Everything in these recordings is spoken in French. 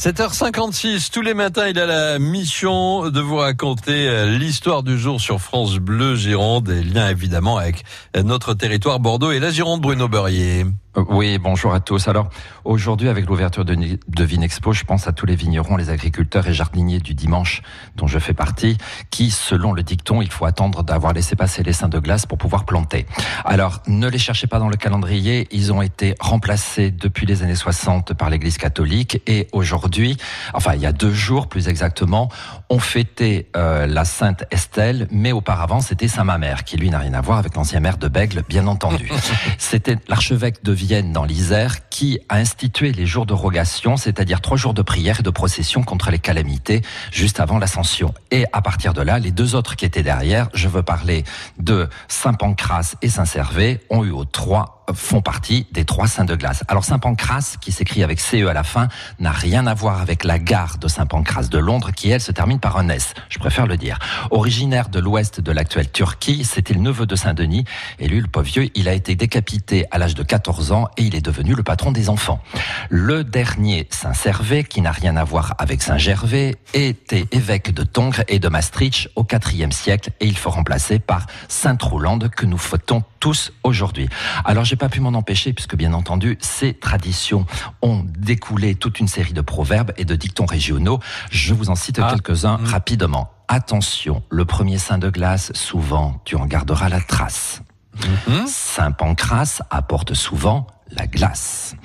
7h56, tous les matins, il a la mission de vous raconter euh, l'histoire du jour sur France Bleu Gironde et lien évidemment avec euh, notre territoire Bordeaux et la Gironde Bruno Beurrier. Euh, oui, bonjour à tous. Alors, aujourd'hui, avec l'ouverture de, de Vinexpo, je pense à tous les vignerons, les agriculteurs et jardiniers du dimanche, dont je fais partie, qui, selon le dicton, il faut attendre d'avoir laissé passer les seins de glace pour pouvoir planter. Alors, ne les cherchez pas dans le calendrier. Ils ont été remplacés depuis les années 60 par l'Église catholique et aujourd'hui, enfin, il y a deux jours plus exactement, on fêtait euh, la Sainte Estelle, mais auparavant, c'était Saint Mamère, qui lui n'a rien à voir avec l'ancien maire de Bègle, bien entendu. c'était l'archevêque de Vienne dans l'Isère qui a institué les jours de rogation, c'est-à-dire trois jours de prière et de procession contre les calamités juste avant l'ascension. Et à partir de là, les deux autres qui étaient derrière, je veux parler de Saint Pancras et Saint Servé, ont eu aux trois font partie des trois saints de glace. Alors Saint Pancras, qui s'écrit avec CE à la fin, n'a rien à voir avec la gare de Saint Pancras de Londres, qui elle se termine par un S. Je préfère le dire. Originaire de l'ouest de l'actuelle Turquie, c'était le neveu de Saint Denis. Et lui, le pauvre vieux, il a été décapité à l'âge de 14 ans et il est devenu le patron des enfants. Le dernier Saint Servé, qui n'a rien à voir avec Saint Gervais, était évêque de Tongres et de Maastricht au IVe siècle et il faut remplacer par Saint Roulande que nous fêtons tous aujourd'hui. Alors j'ai pas pu m'en empêcher puisque bien entendu ces traditions ont découlé toute une série de proverbes et de dictons régionaux. Je vous en cite ah. quelques-uns mmh. rapidement. Attention, le premier saint de glace, souvent tu en garderas la trace. Mmh. Saint Pancras apporte souvent la glace.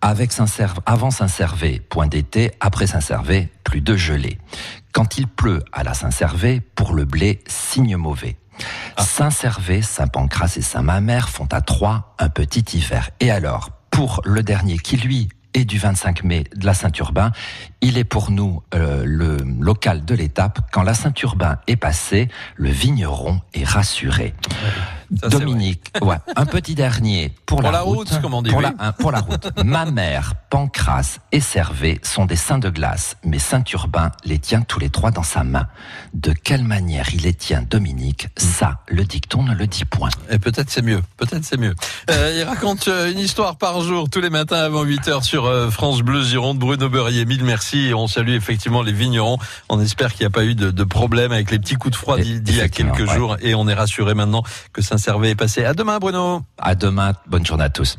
Avec Saint avant Saint-Servé, point d'été, après Saint-Servé, plus de gelée. Quand il pleut à la Saint-Servé, pour le blé, signe mauvais. Saint-Servé, Saint-Pancras et Saint-Mamère font à trois un petit hiver. Et alors, pour le dernier qui lui est du 25 mai de la Saint-Urbain, il est pour nous euh, le local de l'étape. Quand la Saint-Urbain est passée, le vigneron est rassuré. Dominique, ouais, un petit dernier pour, pour la, route, route on dit. Pour, oui. la, pour la route. Ma mère, Pancras et Servé sont des saints de glace, mais Saint-Urbain les tient tous les trois dans sa main. De quelle manière il les tient, Dominique? Ça, le dicton ne le dit point. Et peut-être c'est mieux, peut-être c'est mieux. Euh, il raconte euh, une histoire par jour, tous les matins avant 8h sur euh, France Bleu Gironde. Bruno Beurrier, mille merci. Et on salue effectivement les vignerons. On espère qu'il n'y a pas eu de, de, problème avec les petits coups de froid d'il y a quelques ouais. jours. Et on est rassuré maintenant que Saint-Servé est passé. À demain, Bruno. À demain. Bonne journée à tous.